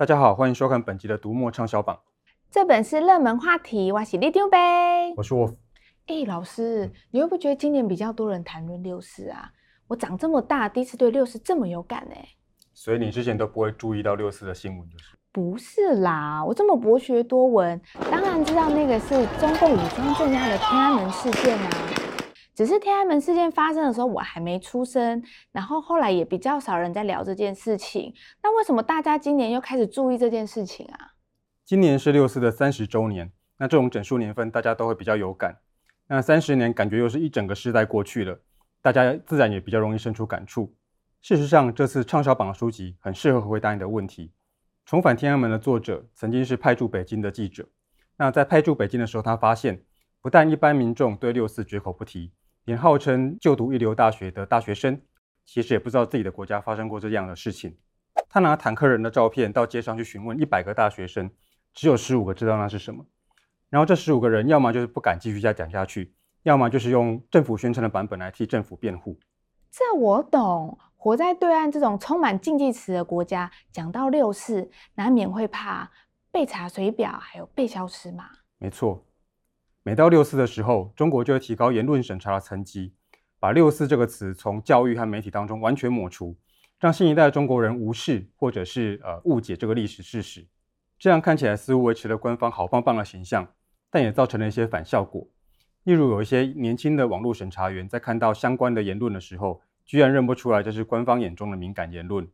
大家好，欢迎收看本集的读墨畅销榜。这本是热门话题，我是里长伯，我是 Wolf。哎，老师，你会不会觉得今年比较多人谈论六四啊？我长这么大，第一次对六四这么有感哎。所以你之前都不会注意到六四的新闻，就是？不是啦，我这么博学多闻，当然知道那个是中共武装镇压的天安门事件啊。只是天安门事件发生的时候，我还没出生，然后后来也比较少人在聊这件事情。那为什么大家今年又开始注意这件事情啊？今年是六四的三十周年，那这种整数年份大家都会比较有感。那三十年感觉又是一整个时代过去了，大家自然也比较容易生出感触。事实上，这次畅销榜的书籍很适合回答你的问题。重返天安门的作者曾经是派驻北京的记者。那在派驻北京的时候，他发现不但一般民众对六四绝口不提。连号称就读一流大学的大学生，其实也不知道自己的国家发生过这样的事情。他拿坦克人的照片到街上去询问一百个大学生，只有十五个知道那是什么。然后这十五个人要么就是不敢继续再讲下去，要么就是用政府宣称的版本来替政府辩护。这我懂，活在对岸这种充满禁忌词的国家，讲到六四，难免会怕被查水表，还有被消失嘛。没错。每到六四的时候，中国就会提高言论审查的层级，把“六四”这个词从教育和媒体当中完全抹除，让新一代的中国人无视或者是呃误解这个历史事实。这样看起来似乎维持了官方好棒棒的形象，但也造成了一些反效果。例如，有一些年轻的网络审查员在看到相关的言论的时候，居然认不出来这是官方眼中的敏感言论，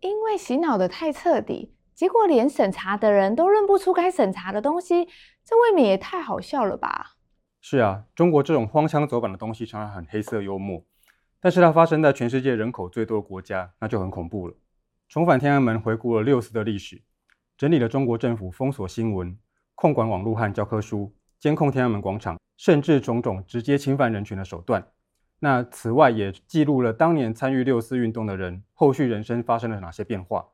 因为洗脑得太彻底。结果连审查的人都认不出该审查的东西，这未免也太好笑了吧？是啊，中国这种荒腔走板的东西常常很黑色幽默，但是它发生在全世界人口最多的国家，那就很恐怖了。重返天安门回顾了六四的历史，整理了中国政府封锁新闻、控管网络和教科书、监控天安门广场，甚至种种直接侵犯人权的手段。那此外也记录了当年参与六四运动的人后续人生发生了哪些变化。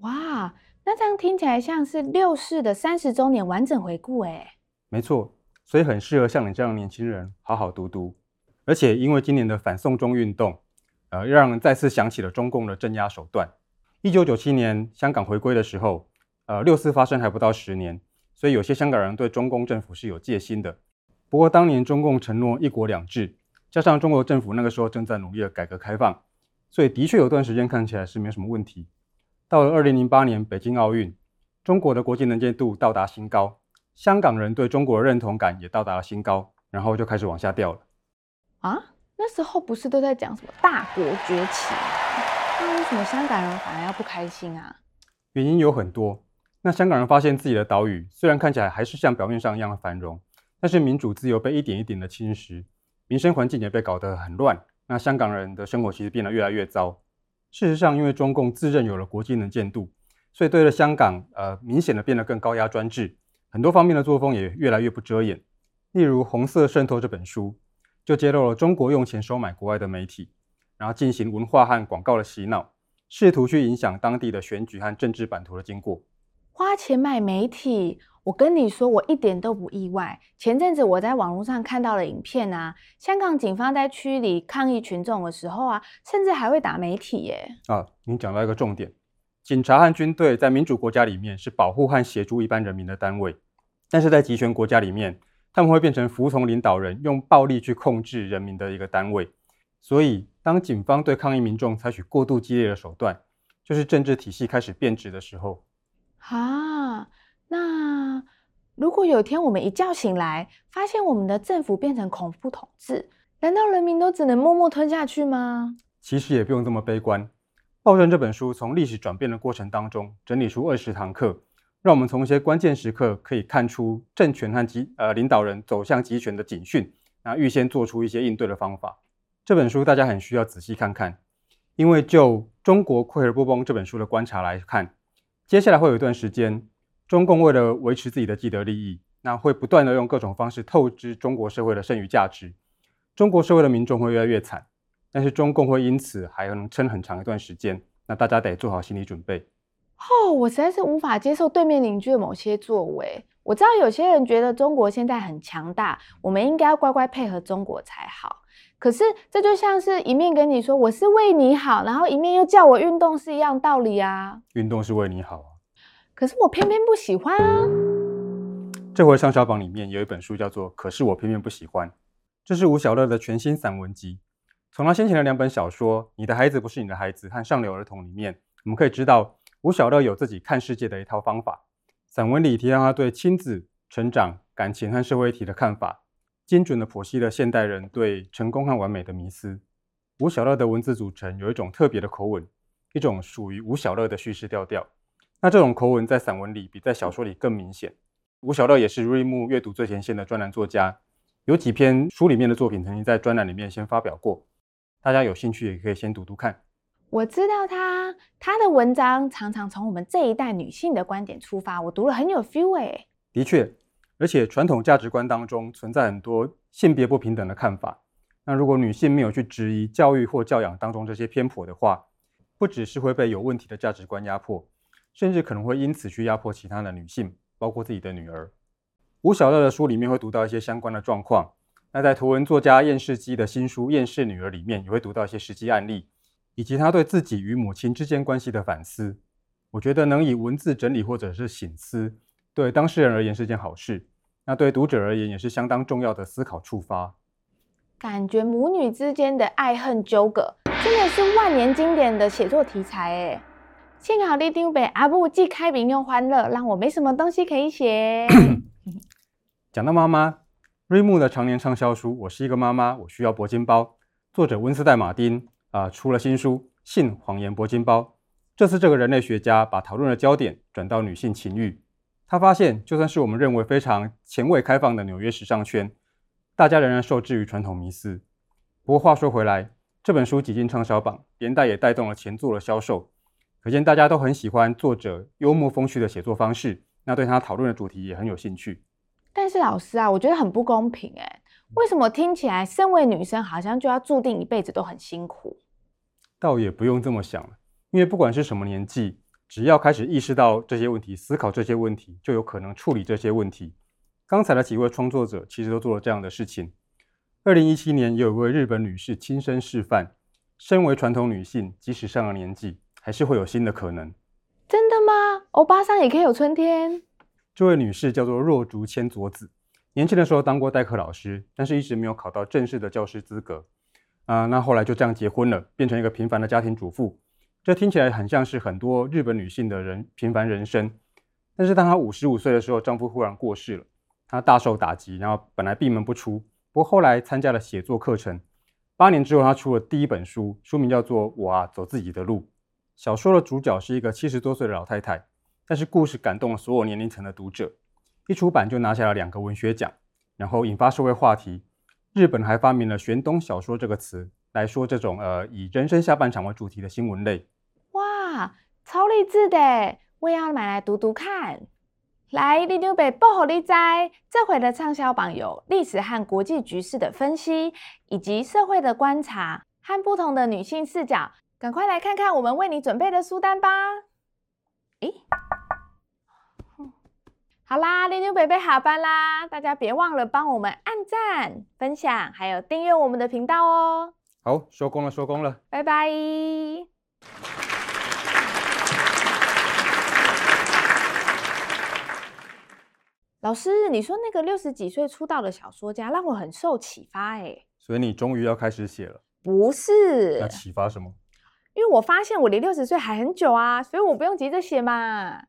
哇，那这样听起来像是六四的三十周年完整回顾诶。没错，所以很适合像你这样的年轻人好好读读。而且因为今年的反送中运动，呃，让人再次想起了中共的镇压手段。一九九七年香港回归的时候，呃，六四发生还不到十年，所以有些香港人对中共政府是有戒心的。不过当年中共承诺一国两制，加上中国政府那个时候正在努力的改革开放，所以的确有段时间看起来是没什么问题。到了二零零八年北京奥运，中国的国际能见度到达新高，香港人对中国的认同感也到达了新高，然后就开始往下掉了。啊，那时候不是都在讲什么大国崛起？那为什么香港人反而要不开心啊？原因有很多。那香港人发现自己的岛屿虽然看起来还是像表面上一样的繁荣，但是民主自由被一点一点的侵蚀，民生环境也被搞得很乱。那香港人的生活其实变得越来越糟。事实上，因为中共自认有了国际能见度，所以对了香港，呃，明显的变得更高压专制，很多方面的作风也越来越不遮掩。例如《红色渗透》这本书，就揭露了中国用钱收买国外的媒体，然后进行文化和广告的洗脑，试图去影响当地的选举和政治版图的经过。花钱买媒体。我跟你说，我一点都不意外。前阵子我在网络上看到了影片啊，香港警方在区里抗议群众的时候啊，甚至还会打媒体耶。啊，你讲到一个重点，警察和军队在民主国家里面是保护和协助一般人民的单位，但是在集权国家里面，他们会变成服从领导人，用暴力去控制人民的一个单位。所以，当警方对抗议民众采取过度激烈的手段，就是政治体系开始变质的时候。啊。那如果有一天我们一觉醒来，发现我们的政府变成恐怖统治，难道人民都只能默默吞下去吗？其实也不用这么悲观。暴政这本书从历史转变的过程当中整理出二十堂课，让我们从一些关键时刻可以看出政权和集呃领导人走向集权的警讯，那预先做出一些应对的方法。这本书大家很需要仔细看看，因为就《中国溃而不崩》这本书的观察来看，接下来会有一段时间。中共为了维持自己的既得利益，那会不断的用各种方式透支中国社会的剩余价值。中国社会的民众会越来越惨，但是中共会因此还能撑很长一段时间。那大家得做好心理准备。哦，我实在是无法接受对面邻居的某些作为。我知道有些人觉得中国现在很强大，我们应该要乖乖配合中国才好。可是这就像是一面跟你说我是为你好，然后一面又叫我运动是一样道理啊。运动是为你好。可是我偏偏不喜欢啊。这回畅销榜里面有一本书叫做《可是我偏偏不喜欢》，这是吴晓乐的全新散文集。从他先前的两本小说《你的孩子不是你的孩子》和《上流儿童》里面，我们可以知道吴晓乐有自己看世界的一套方法。散文里提到他对亲子、成长、感情和社会议题的看法，精准的剖析了现代人对成功和完美的迷思。吴小乐的文字组成有一种特别的口吻，一种属于吴小乐的叙事调调。那这种口吻在散文里比在小说里更明显。吴小乐也是瑞木阅读最前线的专栏作家，有几篇书里面的作品曾经在专栏里面先发表过，大家有兴趣也可以先读读看。我知道他，他的文章常常从我们这一代女性的观点出发，我读了很有 feel 哎。的确，而且传统价值观当中存在很多性别不平等的看法。那如果女性没有去质疑教育或教养当中这些偏颇的话，不只是会被有问题的价值观压迫，甚至可能会因此去压迫其他的女性。包括自己的女儿，吴晓乐的书里面会读到一些相关的状况。那在图文作家燕世基的新书《厌世女儿》里面，也会读到一些实际案例，以及他对自己与母亲之间关系的反思。我觉得能以文字整理或者是醒思，对当事人而言是件好事，那对读者而言也是相当重要的思考触发。感觉母女之间的爱恨纠葛，真的是万年经典的写作题材诶。幸好你丢北阿布既开明又欢乐，让我没什么东西可以写。讲到妈妈，瑞木的常年畅销书《我是一个妈妈，我需要铂金包》，作者温斯代·马丁啊、呃、出了新书《性谎言铂金包》。这次这个人类学家把讨论的焦点转到女性情欲，他发现，就算是我们认为非常前卫开放的纽约时尚圈，大家仍然受制于传统迷思。不过话说回来，这本书挤进畅销榜，连带也带动了前作的销售。可见大家都很喜欢作者幽默风趣的写作方式，那对他讨论的主题也很有兴趣。但是老师啊，我觉得很不公平诶，为什么听起来身为女生好像就要注定一辈子都很辛苦？倒也不用这么想了，因为不管是什么年纪，只要开始意识到这些问题，思考这些问题，就有可能处理这些问题。刚才的几位创作者其实都做了这样的事情。二零一七年，也有一位日本女士亲身示范，身为传统女性，即使上了年纪。还是会有新的可能。真的吗？欧巴桑也可以有春天？这位女士叫做若竹千佐子，年轻的时候当过代课老师，但是一直没有考到正式的教师资格。啊、呃，那后来就这样结婚了，变成一个平凡的家庭主妇。这听起来很像是很多日本女性的人平凡人生。但是当她五十五岁的时候，丈夫忽然过世了，她大受打击，然后本来闭门不出，不过后来参加了写作课程。八年之后，她出了第一本书，书名叫做《我啊，走自己的路》。小说的主角是一个七十多岁的老太太，但是故事感动了所有年龄层的读者。一出版就拿下了两个文学奖，然后引发社会话题。日本还发明了“玄冬小说”这个词来说这种呃以人生下半场为主题的新闻类。哇，超励志的！我也要买来读读看。来，里长伯报给你知，这回的畅销榜有历史和国际局势的分析，以及社会的观察和不同的女性视角。赶快来看看我们为你准备的书单吧！诶，好啦，里长伯伯下班啦，大家别忘了帮我们按赞、分享，还有订阅我们的频道哦。好，收工了，收工了，拜拜。老师，你说那个六十几岁出道的小说家，让我很受启发诶。所以你终于要开始写了？不是。那启发什么？因为我发现我离六十岁还很久啊，所以我不用急着写嘛。